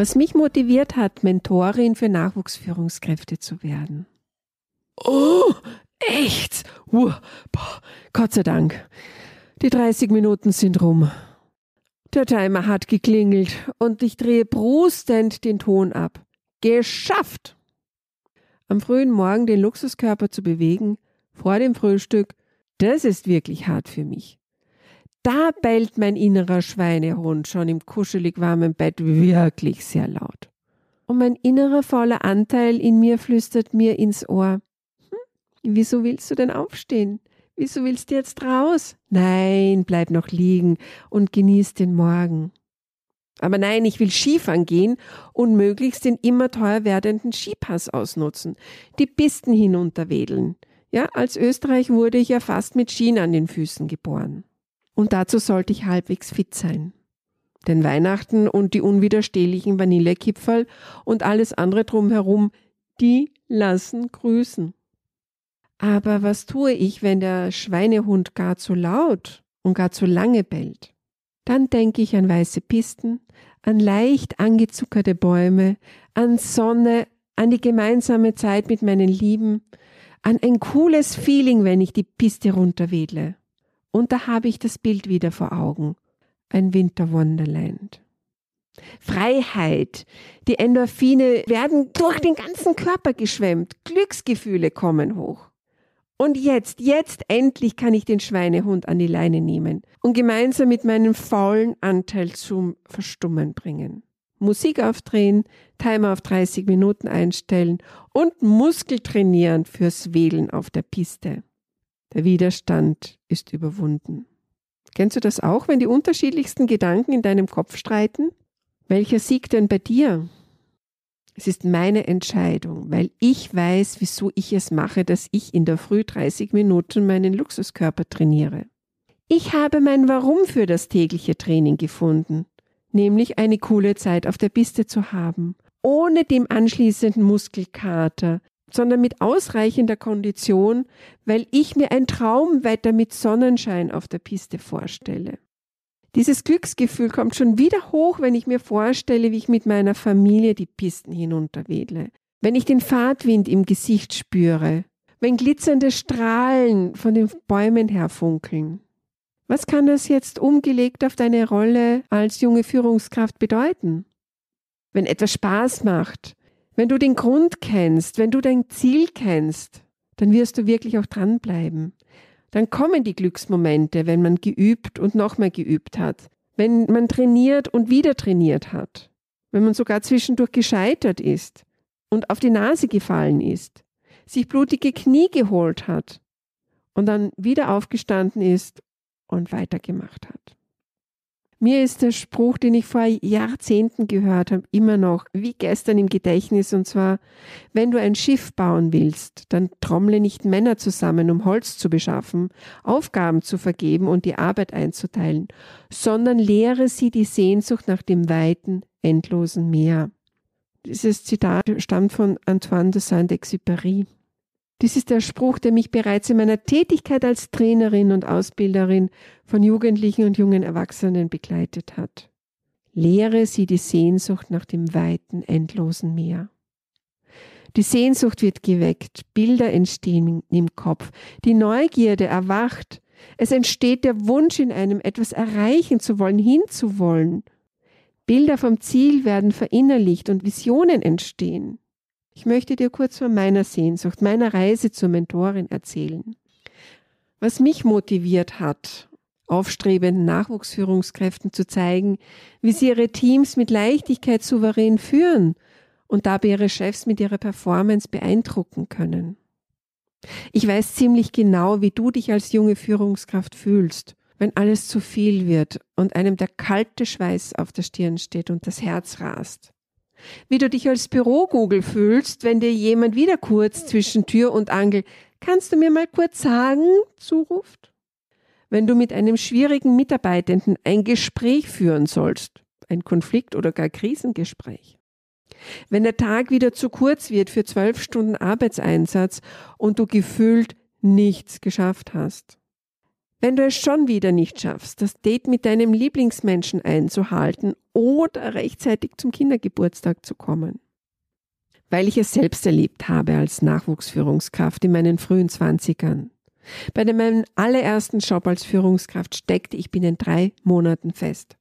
was mich motiviert hat, Mentorin für Nachwuchsführungskräfte zu werden. Oh, echt? Uh, boah, Gott sei Dank. Die 30 Minuten sind rum. Der Timer hat geklingelt und ich drehe brustend den Ton ab. Geschafft! Am frühen Morgen den Luxuskörper zu bewegen, vor dem Frühstück, das ist wirklich hart für mich. Da bellt mein innerer Schweinehund schon im kuschelig warmen Bett wirklich sehr laut. Und mein innerer fauler Anteil in mir flüstert mir ins Ohr, hm, wieso willst du denn aufstehen? Wieso willst du jetzt raus? Nein, bleib noch liegen und genieß den Morgen. Aber nein, ich will Skifahren gehen und möglichst den immer teuer werdenden Skipass ausnutzen, die Pisten hinunterwedeln. Ja, als Österreich wurde ich ja fast mit Skien an den Füßen geboren. Und dazu sollte ich halbwegs fit sein. Denn Weihnachten und die unwiderstehlichen Vanillekipferl und alles andere drumherum, die lassen grüßen. Aber was tue ich, wenn der Schweinehund gar zu laut und gar zu lange bellt? Dann denke ich an weiße Pisten, an leicht angezuckerte Bäume, an Sonne, an die gemeinsame Zeit mit meinen Lieben, an ein cooles Feeling, wenn ich die Piste runterwedle. Und da habe ich das Bild wieder vor Augen. Ein Winter Wonderland. Freiheit. Die Endorphine werden durch den ganzen Körper geschwemmt. Glücksgefühle kommen hoch. Und jetzt, jetzt endlich kann ich den Schweinehund an die Leine nehmen und gemeinsam mit meinem faulen Anteil zum Verstummen bringen. Musik aufdrehen, Timer auf 30 Minuten einstellen und Muskel trainieren fürs Wählen auf der Piste. Der Widerstand ist überwunden. Kennst du das auch, wenn die unterschiedlichsten Gedanken in deinem Kopf streiten? Welcher siegt denn bei dir? Es ist meine Entscheidung, weil ich weiß, wieso ich es mache, dass ich in der Früh 30 Minuten meinen Luxuskörper trainiere. Ich habe mein Warum für das tägliche Training gefunden, nämlich eine coole Zeit auf der Piste zu haben, ohne dem anschließenden Muskelkater, sondern mit ausreichender Kondition, weil ich mir ein Traumwetter mit Sonnenschein auf der Piste vorstelle. Dieses Glücksgefühl kommt schon wieder hoch, wenn ich mir vorstelle, wie ich mit meiner Familie die Pisten hinunterwedle, wenn ich den Fahrtwind im Gesicht spüre, wenn glitzernde Strahlen von den Bäumen herfunkeln. Was kann das jetzt umgelegt auf deine Rolle als junge Führungskraft bedeuten? Wenn etwas Spaß macht, wenn du den Grund kennst, wenn du dein Ziel kennst, dann wirst du wirklich auch dranbleiben. Dann kommen die Glücksmomente, wenn man geübt und nochmal geübt hat, wenn man trainiert und wieder trainiert hat, wenn man sogar zwischendurch gescheitert ist und auf die Nase gefallen ist, sich blutige Knie geholt hat und dann wieder aufgestanden ist und weitergemacht hat. Mir ist der Spruch, den ich vor Jahrzehnten gehört habe, immer noch wie gestern im Gedächtnis. Und zwar, wenn du ein Schiff bauen willst, dann trommle nicht Männer zusammen, um Holz zu beschaffen, Aufgaben zu vergeben und die Arbeit einzuteilen, sondern lehre sie die Sehnsucht nach dem weiten, endlosen Meer. Dieses Zitat stammt von Antoine de Saint-Exupéry. Dies ist der Spruch, der mich bereits in meiner Tätigkeit als Trainerin und Ausbilderin von Jugendlichen und jungen Erwachsenen begleitet hat. Lehre sie die Sehnsucht nach dem weiten, endlosen Meer. Die Sehnsucht wird geweckt, Bilder entstehen im Kopf, die Neugierde erwacht, es entsteht der Wunsch in einem, etwas erreichen zu wollen, hinzuwollen. Bilder vom Ziel werden verinnerlicht und Visionen entstehen. Ich möchte dir kurz von meiner Sehnsucht, meiner Reise zur Mentorin erzählen. Was mich motiviert hat, aufstrebenden Nachwuchsführungskräften zu zeigen, wie sie ihre Teams mit Leichtigkeit souverän führen und dabei ihre Chefs mit ihrer Performance beeindrucken können. Ich weiß ziemlich genau, wie du dich als junge Führungskraft fühlst, wenn alles zu viel wird und einem der kalte Schweiß auf der Stirn steht und das Herz rast. Wie du dich als Bürogugel fühlst, wenn dir jemand wieder kurz zwischen Tür und Angel Kannst du mir mal kurz sagen? zuruft. Wenn du mit einem schwierigen Mitarbeitenden ein Gespräch führen sollst, ein Konflikt oder gar Krisengespräch. Wenn der Tag wieder zu kurz wird für zwölf Stunden Arbeitseinsatz und du gefühlt nichts geschafft hast. Wenn du es schon wieder nicht schaffst, das Date mit deinem Lieblingsmenschen einzuhalten oder rechtzeitig zum Kindergeburtstag zu kommen. Weil ich es selbst erlebt habe als Nachwuchsführungskraft in meinen frühen Zwanzigern. Bei meinem allerersten Job als Führungskraft steckte ich binnen drei Monaten fest.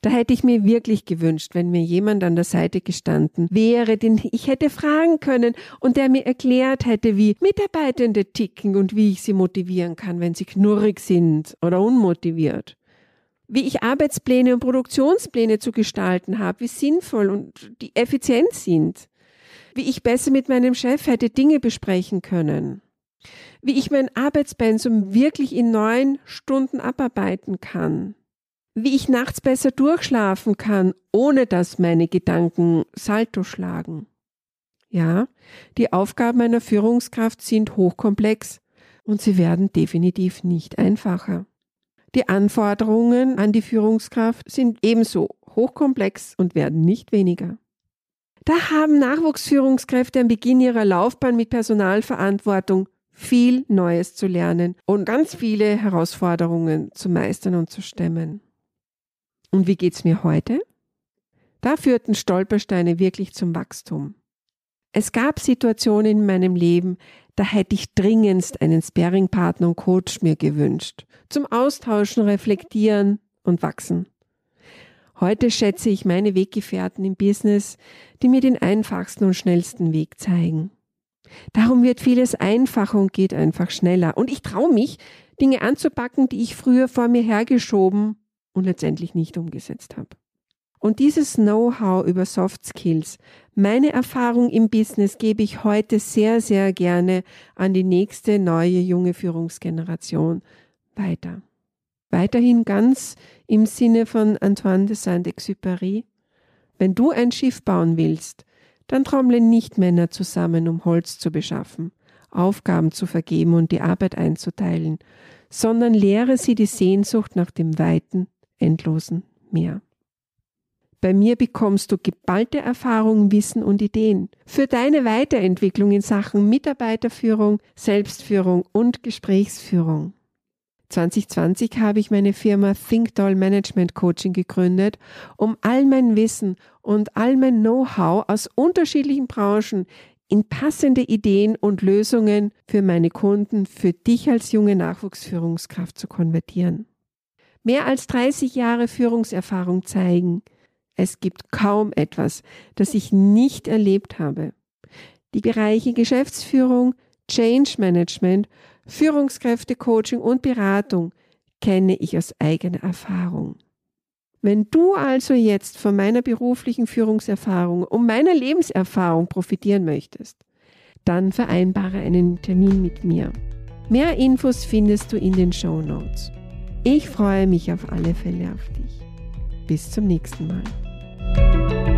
Da hätte ich mir wirklich gewünscht, wenn mir jemand an der Seite gestanden wäre, den ich hätte fragen können und der mir erklärt hätte, wie Mitarbeitende ticken und wie ich sie motivieren kann, wenn sie knurrig sind oder unmotiviert. Wie ich Arbeitspläne und Produktionspläne zu gestalten habe, wie sinnvoll und die effizient sind. Wie ich besser mit meinem Chef hätte Dinge besprechen können. Wie ich mein Arbeitspensum wirklich in neun Stunden abarbeiten kann wie ich nachts besser durchschlafen kann, ohne dass meine Gedanken Salto schlagen. Ja, die Aufgaben einer Führungskraft sind hochkomplex und sie werden definitiv nicht einfacher. Die Anforderungen an die Führungskraft sind ebenso hochkomplex und werden nicht weniger. Da haben Nachwuchsführungskräfte am Beginn ihrer Laufbahn mit Personalverantwortung viel Neues zu lernen und ganz viele Herausforderungen zu meistern und zu stemmen. Und wie geht's mir heute? Da führten Stolpersteine wirklich zum Wachstum. Es gab Situationen in meinem Leben, da hätte ich dringendst einen Sparing-Partner und Coach mir gewünscht. Zum Austauschen, Reflektieren und Wachsen. Heute schätze ich meine Weggefährten im Business, die mir den einfachsten und schnellsten Weg zeigen. Darum wird vieles einfacher und geht einfach schneller. Und ich traue mich, Dinge anzupacken, die ich früher vor mir hergeschoben und letztendlich nicht umgesetzt habe. Und dieses Know-how über Soft Skills, meine Erfahrung im Business gebe ich heute sehr, sehr gerne an die nächste neue junge Führungsgeneration weiter. Weiterhin ganz im Sinne von Antoine de Saint-Exupéry. Wenn du ein Schiff bauen willst, dann trommle nicht Männer zusammen, um Holz zu beschaffen, Aufgaben zu vergeben und die Arbeit einzuteilen, sondern lehre sie die Sehnsucht nach dem Weiten, endlosen Meer. Bei mir bekommst du geballte Erfahrungen, Wissen und Ideen für deine Weiterentwicklung in Sachen Mitarbeiterführung, Selbstführung und Gesprächsführung. 2020 habe ich meine Firma ThinkDoll Management Coaching gegründet, um all mein Wissen und all mein Know-how aus unterschiedlichen Branchen in passende Ideen und Lösungen für meine Kunden, für dich als junge Nachwuchsführungskraft zu konvertieren. Mehr als 30 Jahre Führungserfahrung zeigen, es gibt kaum etwas, das ich nicht erlebt habe. Die Bereiche Geschäftsführung, Change Management, Führungskräftecoaching und Beratung kenne ich aus eigener Erfahrung. Wenn du also jetzt von meiner beruflichen Führungserfahrung und meiner Lebenserfahrung profitieren möchtest, dann vereinbare einen Termin mit mir. Mehr Infos findest du in den Show Notes. Ich freue mich auf alle Fälle auf dich. Bis zum nächsten Mal.